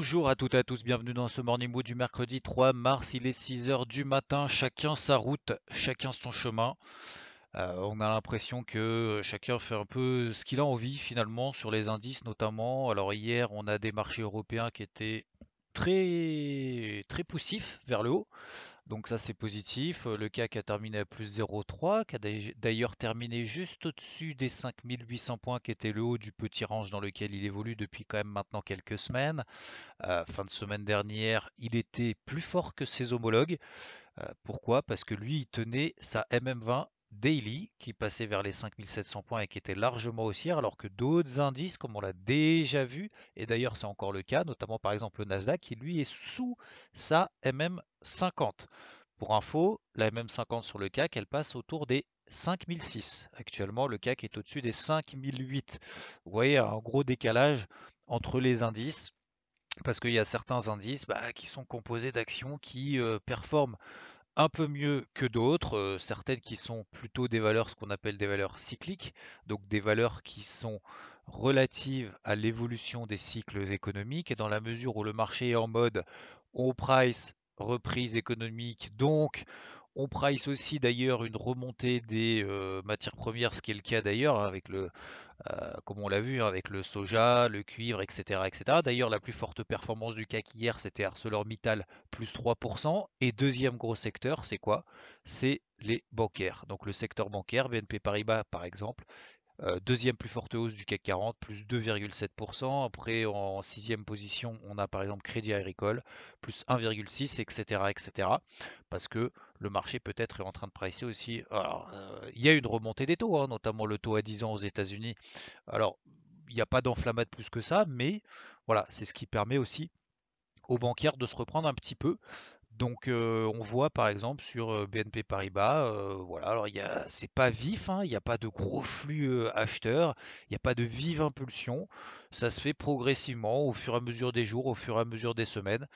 Bonjour à toutes et à tous, bienvenue dans ce Morning Mood du mercredi 3 mars, il est 6h du matin, chacun sa route, chacun son chemin. Euh, on a l'impression que chacun fait un peu ce qu'il a envie finalement sur les indices notamment. Alors hier on a des marchés européens qui étaient très très poussifs vers le haut. Donc ça c'est positif. Euh, Le CAC a terminé à plus 0,3, qui a d'ailleurs terminé juste au-dessus des 5800 points qui était le haut du petit range dans lequel il évolue depuis quand même maintenant quelques semaines. Euh, fin de semaine dernière, il était plus fort que ses homologues. Euh, pourquoi? Parce que lui, il tenait sa MM20 daily qui passait vers les 5700 points et qui était largement haussière, alors que d'autres indices, comme on l'a déjà vu, et d'ailleurs c'est encore le cas, notamment par exemple le Nasdaq, qui lui est sous sa MM50. Pour info, la MM50 sur le CAC, elle passe autour des 5006. Actuellement, le CAC est au-dessus des 5008. Vous voyez un gros décalage entre les indices parce qu'il y a certains indices bah, qui sont composés d'actions qui euh, performent un peu mieux que d'autres, certaines qui sont plutôt des valeurs, ce qu'on appelle des valeurs cycliques, donc des valeurs qui sont relatives à l'évolution des cycles économiques, et dans la mesure où le marché est en mode on price reprise économique, donc on price aussi d'ailleurs une remontée des euh, matières premières, ce qui est le cas d'ailleurs hein, avec le, euh, comme on l'a vu, hein, avec le soja, le cuivre, etc. etc. D'ailleurs, la plus forte performance du CAC hier, c'était ArcelorMittal, plus 3%. Et deuxième gros secteur, c'est quoi? C'est les bancaires. Donc le secteur bancaire, BNP Paribas par exemple, euh, deuxième plus forte hausse du CAC 40, plus 2,7%. Après, en sixième position, on a par exemple Crédit Agricole, plus 1,6, etc., etc. Parce que le marché peut-être est en train de pricer aussi. Alors, euh, il y a une remontée des taux, hein, notamment le taux à 10 ans aux États-Unis. Alors, il n'y a pas d'enflammade plus que ça, mais voilà, c'est ce qui permet aussi aux banquiers de se reprendre un petit peu. Donc on voit par exemple sur BNP Paribas, voilà, alors il c'est pas vif, hein, il n'y a pas de gros flux acheteurs, il n'y a pas de vive impulsion, ça se fait progressivement au fur et à mesure des jours, au fur et à mesure des semaines.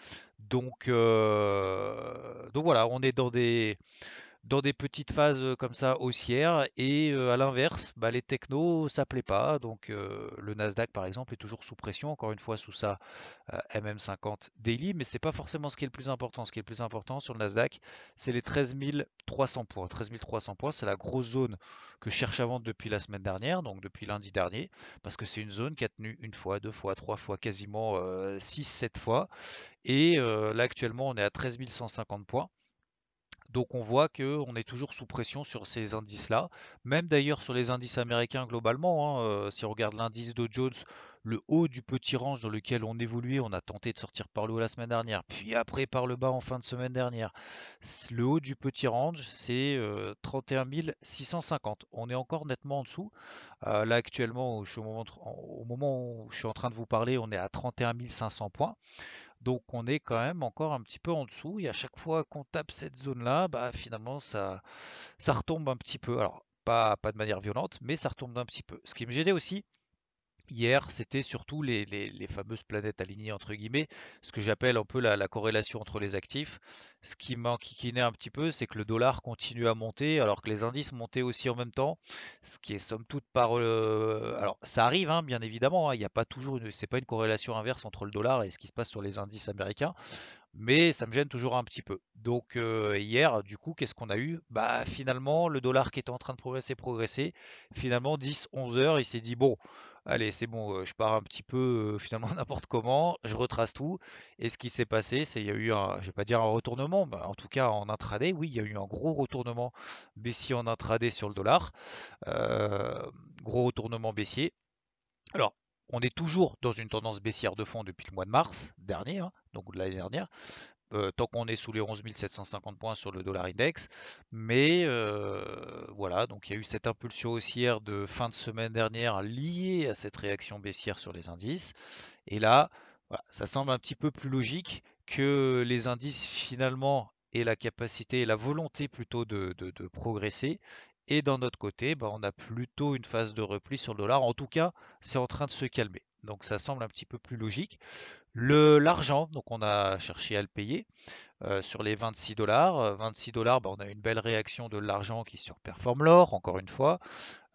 Donc, donc voilà, on est dans des, dans des petites phases comme ça haussières et à l'inverse, bah, les technos ça plaît pas. Donc le Nasdaq par exemple est toujours sous pression, encore une fois sous sa MM50 daily, mais c'est pas forcément ce qui est le plus important. Ce qui est le plus important sur le Nasdaq, c'est les 13 300 points. 13 300 points, c'est la grosse zone que je cherche à vendre depuis la semaine dernière, donc depuis lundi dernier, parce que c'est une zone qui a tenu une fois, deux fois, trois fois, quasiment 6-7 fois. Et là actuellement on est à 13 150 points. Donc on voit qu'on est toujours sous pression sur ces indices-là, même d'ailleurs sur les indices américains globalement. Hein, euh, si on regarde l'indice Dow Jones, le haut du petit range dans lequel on évoluait, on a tenté de sortir par le haut la semaine dernière, puis après par le bas en fin de semaine dernière. Le haut du petit range, c'est 31 euh, 650. On est encore nettement en dessous. Euh, là actuellement, au moment où je suis en train de vous parler, on est à 31 500 points. Donc on est quand même encore un petit peu en dessous. Et à chaque fois qu'on tape cette zone-là, bah, finalement ça, retombe un petit peu. Alors pas, pas de manière violente, mais ça retombe un petit peu. Ce qui me gênait aussi, Hier, c'était surtout les, fameuses planètes alignées, entre guillemets, ce que j'appelle un peu la, corrélation entre les actifs. Ce qui m'enquiquinait un petit peu, c'est que le dollar continue à monter, alors que les indices montaient aussi en même temps, ce qui est somme toute par... Euh, alors, ça arrive, hein, bien évidemment, hein, il n'y a pas toujours une... C'est pas une corrélation inverse entre le dollar et ce qui se passe sur les indices américains, mais ça me gêne toujours un petit peu. Donc euh, hier, du coup, qu'est-ce qu'on a eu? Bah finalement, le dollar qui était en train de progresser, progresser, finalement 10-11 heures, il s'est dit bon, allez, c'est bon, euh, je pars un petit peu euh, finalement n'importe comment, je retrace tout. Et ce qui s'est passé, c'est qu'il y a eu un, je vais pas dire un retournement, bah, en tout cas en intraday, oui, il y a eu un gros retournement baissier en intraday sur le dollar, gros retournement baissier. Alors, on est toujours dans une tendance baissière de fond depuis le mois de mars dernier, hein, donc de l'année dernière. tant qu'on est sous les 11 750 points sur le dollar index. Mais voilà, donc il y a eu cette impulsion haussière de fin de semaine dernière liée à cette réaction baissière sur les indices. Et là, ça semble un petit peu plus logique que les indices finalement aient la capacité et la volonté plutôt de, progresser. Et d'un autre côté, bah, on a plutôt une phase de repli sur le dollar. En tout cas, c'est en train de se calmer. Donc ça semble un petit peu plus logique. L'argent, donc on a cherché à le payer euh, sur les 26 dollars. 26 dollars, bah, on a une belle réaction de l'argent qui surperforme l'or, encore une fois.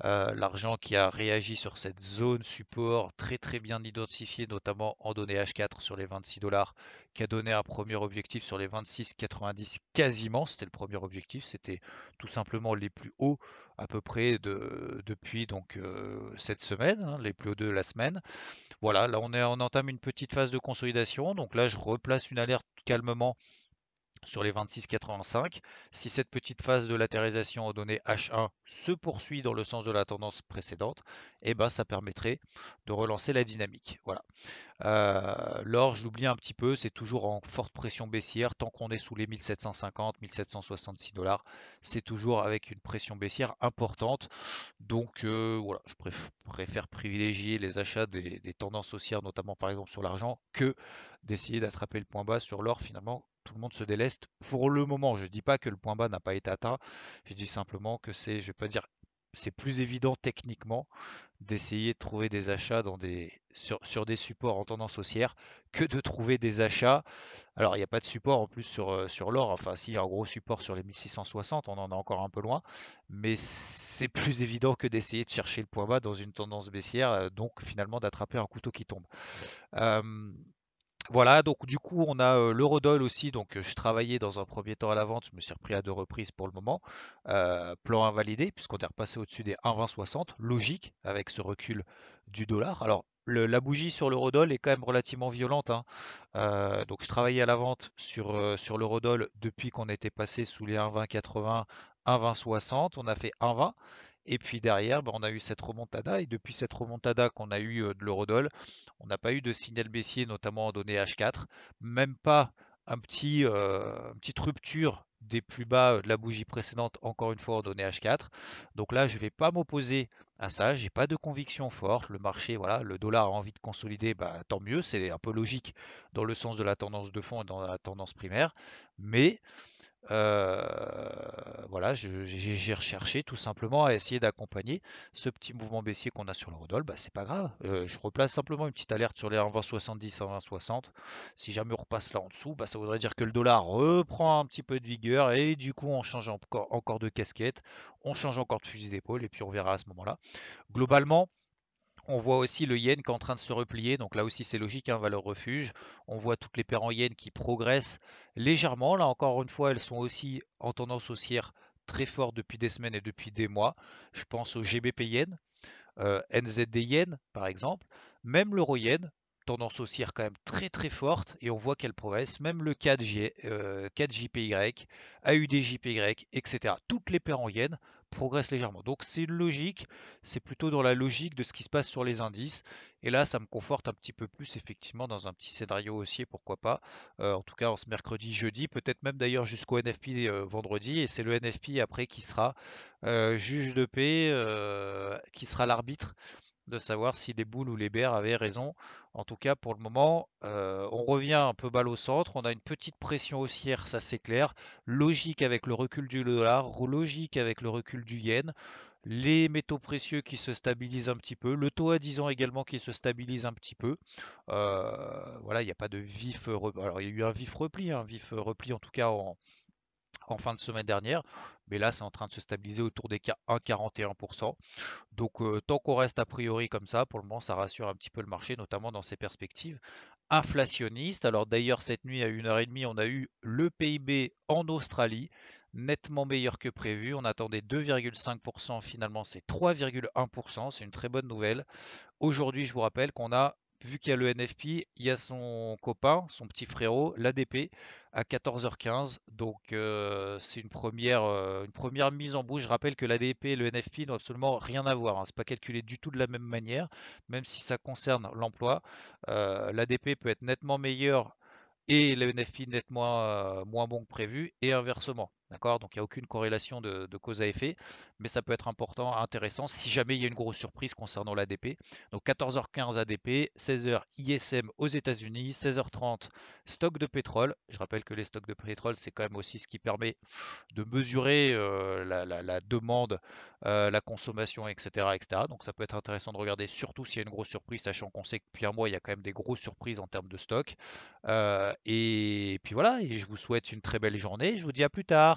Euh, l'argent qui a réagi sur cette zone support très très bien identifiée, notamment en données H4 sur les 26 dollars, qui a donné un premier objectif sur les 26,90 quasiment. C'était le premier objectif, c'était tout simplement les plus hauts à peu près de, depuis donc euh, cette semaine, hein, les plus hauts de la semaine. Voilà, là on, est, on entame une petite phase de consolidation. Donc là je replace une alerte calmement sur les 26,85. Si cette petite phase de latérisation aux données H1 se poursuit dans le sens de la tendance précédente, eh ben, ça permettrait de relancer la dynamique. Voilà. Euh, l'or, je l'oublie un petit peu, c'est toujours en forte pression baissière. Tant qu'on est sous les 1750, 1766 dollars, c'est toujours avec une pression baissière importante. Donc euh, voilà, je préfère privilégier les achats des, des tendances haussières, notamment par exemple sur l'argent, que d'essayer d'attraper le point bas sur l'or finalement tout le monde se déleste pour le moment. Je ne dis pas que le point bas n'a pas été atteint, je dis simplement que c'est, je vais pas dire, c'est plus évident techniquement d'essayer de trouver des achats sur, des supports en tendance haussière que de trouver des achats. Alors, il n'y a pas de support en plus sur, euh, l'or. Enfin, s'il y a un gros support sur les 1660, on en est encore un peu loin. Mais c'est plus évident que d'essayer de chercher le point bas dans une tendance baissière, euh, donc finalement d'attraper un couteau qui tombe. Voilà, donc du coup, on a l'eurodoll aussi. Donc, je travaillais dans un premier temps à la vente. Je me suis repris à deux reprises pour le moment. plan invalidé, puisqu'on est repassé au-dessus des 1,2060. Logique, avec ce recul du dollar. Alors, la bougie sur l'eurodoll est quand même relativement violente. Hein. donc, je travaillais à la vente sur, sur l'eurodoll depuis qu'on était passé sous les 1,2080, 1,2060. On a fait 1,20. Et puis derrière, bah, on a eu cette remontada. Et depuis cette remontada qu'on a eu de l'eurodoll, on n'a pas eu de signal baissier, notamment en données H4. Même pas un petit, une petite rupture des plus bas de la bougie précédente, encore une fois en données H4. Donc là, je ne vais pas m'opposer à ça. J'ai pas de conviction forte. Le marché, voilà, le dollar a envie de consolider, bah, tant mieux. C'est un peu logique dans le sens de la tendance de fond et dans la tendance primaire. Mais euh, voilà, j'ai recherché tout simplement à essayer d'accompagner ce petit mouvement baissier qu'on a sur le Rodol. Bah, c'est pas grave. Euh, je replace simplement une petite alerte sur les 1,2070, 1,2060. Si jamais on repasse là en dessous, bah, ça voudrait dire que le dollar reprend un petit peu de vigueur et du coup on change encore de casquette, on change encore de fusil d'épaule et puis on verra à ce moment-là. Globalement, on voit aussi le yen qui est en train de se replier, donc là aussi c'est logique, hein, valeur refuge. On voit toutes les paires en yen qui progressent légèrement. Là encore une fois, elles sont aussi en tendance haussière très forte depuis des semaines et depuis des mois. Je pense au GBP yen, euh, NZD yen par exemple, même l'euro yen, tendance haussière quand même très très forte et on voit qu'elle progresse. Même le 4J, euh, 4JPY, AUDJPY, etc. Toutes les paires en yen progresse légèrement. Donc c'est une logique, c'est plutôt dans la logique de ce qui se passe sur les indices. Et là, ça me conforte un petit peu plus effectivement dans un petit scénario haussier, pourquoi pas. Euh, en tout cas, en ce mercredi, jeudi, peut-être même d'ailleurs jusqu'au NFP euh, vendredi. Et c'est le NFP après qui sera euh, juge de paix, qui sera l'arbitre de savoir si les boules ou les bears avaient raison. En tout cas, pour le moment, euh, on revient un peu balle au centre. On a une petite pression haussière, ça c'est clair. Logique avec le recul du dollar, logique avec le recul du yen. Les métaux précieux qui se stabilisent un petit peu. Le taux à 10 ans également qui se stabilise un petit peu. Euh, voilà, il n'y a pas de vif. Alors, il y a eu un vif repli, un vif repli en tout cas en fin de semaine dernière. Mais là, c'est en train de se stabiliser autour des 1,41%. Donc, euh, tant qu'on reste a priori comme ça, pour le moment, ça rassure un petit peu le marché, notamment dans ses perspectives inflationnistes. Alors, d'ailleurs, cette nuit à 1h30, on a eu le PIB en Australie nettement meilleur que prévu. On attendait 2,5%, finalement c'est 3,1%, c'est une très bonne nouvelle. Aujourd'hui, je vous rappelle qu'on a vu qu'il y a le NFP, il y a son copain, son petit frérot, l'ADP, à 14h15. Donc euh, c'est une première, euh, une première mise en bouche. Je rappelle que l'ADP et le NFP n'ont absolument rien à voir. Hein. Ce n'est pas calculé du tout de la même manière, même si ça concerne l'emploi. Euh, L'ADP peut être nettement meilleur et le NFP net moins, moins bon que prévu, et inversement. D'accord? Donc il n'y a aucune corrélation de, cause à effet, mais ça peut être important, intéressant si jamais il y a une grosse surprise concernant l'ADP. Donc 14h15 ADP, 16h ISM aux États-Unis, 16h30 stock de pétrole. Je rappelle que les stocks de pétrole, c'est quand même aussi ce qui permet de mesurer euh, la, demande, euh, la consommation, etc., etc. Donc ça peut être intéressant de regarder, surtout s'il y a une grosse surprise, sachant qu'on sait que depuis un mois, il y a quand même des grosses surprises en termes de stock. Euh, et puis voilà, et je vous souhaite une très belle journée. Je vous dis à plus tard.